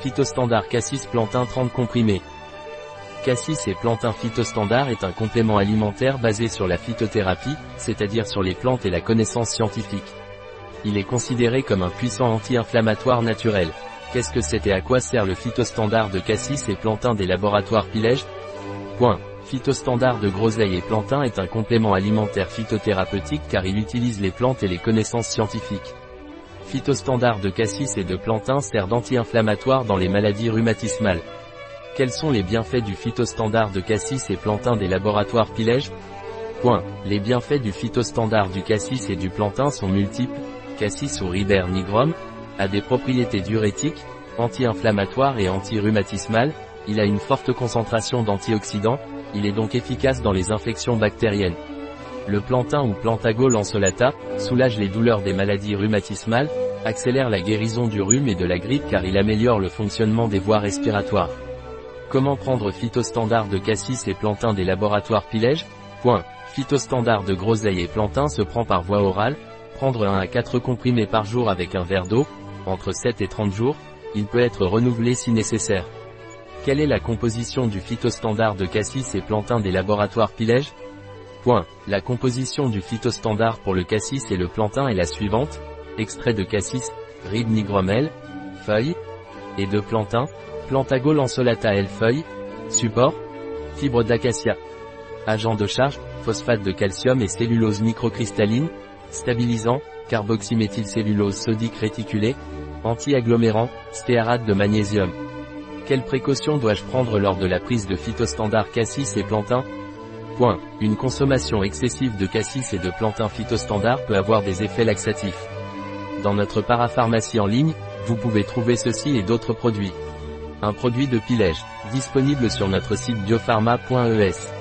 Phytostandard Cassis Plantain 30 comprimés. Cassis et plantain phytostandard est un complément alimentaire basé sur la phytothérapie, c'est-à-dire sur les plantes et la connaissance scientifique. Il est considéré comme un puissant anti-inflammatoire naturel. Qu'est-ce que c'est et à quoi sert le phytostandard de cassis et plantain des laboratoires Pilège? Point. Phytostandard de groseille et plantain est un complément alimentaire phytothérapeutique car il utilise les plantes et les connaissances scientifiques. Phytostandard de cassis et de plantain sert d'anti-inflammatoire dans les maladies rhumatismales. Quels sont les bienfaits du phytostandard de cassis et plantain des laboratoires Pilège? Point. Les bienfaits du phytostandard du cassis et du plantain sont multiples. Cassis ou Ribert nigrum a des propriétés diurétiques, anti-inflammatoires et anti-rhumatismales. Il a une forte concentration d'antioxydants. Il est donc efficace dans les infections bactériennes. Le plantain ou plantago lanceolata soulage les douleurs des maladies rhumatismales, accélère la guérison du rhume et de la grippe car il améliore le fonctionnement des voies respiratoires. Comment prendre phytostandard de cassis et plantain des laboratoires Pilège? Point. Phytostandard de groseille et plantain se prend par voie orale, prendre 1 à 4 comprimés par jour avec un verre d'eau, entre 7 et 30 jours, il peut être renouvelé si nécessaire. Quelle est la composition du phytostandard de cassis et plantain des laboratoires Pilège? Point. La composition du phytostandard pour le cassis et le plantain est la suivante. Extrait de cassis, ride nigromel, feuilles, et de plantain, Plantago lanceolata L feuilles, support, fibre d'acacia. Agent de charge, phosphate de calcium et cellulose microcristalline, stabilisant, carboxyméthylcellulose sodique réticulée, anti-agglomérant, stéarate de magnésium. Quelles précautions dois-je prendre lors de la prise de phytostandard cassis et plantain Point. Une consommation excessive de cassis et de plantain phytostandard peut avoir des effets laxatifs. Dans notre parapharmacie en ligne, vous pouvez trouver ceci et d'autres produits. Un produit de Pilège, disponible sur notre site biopharma.es.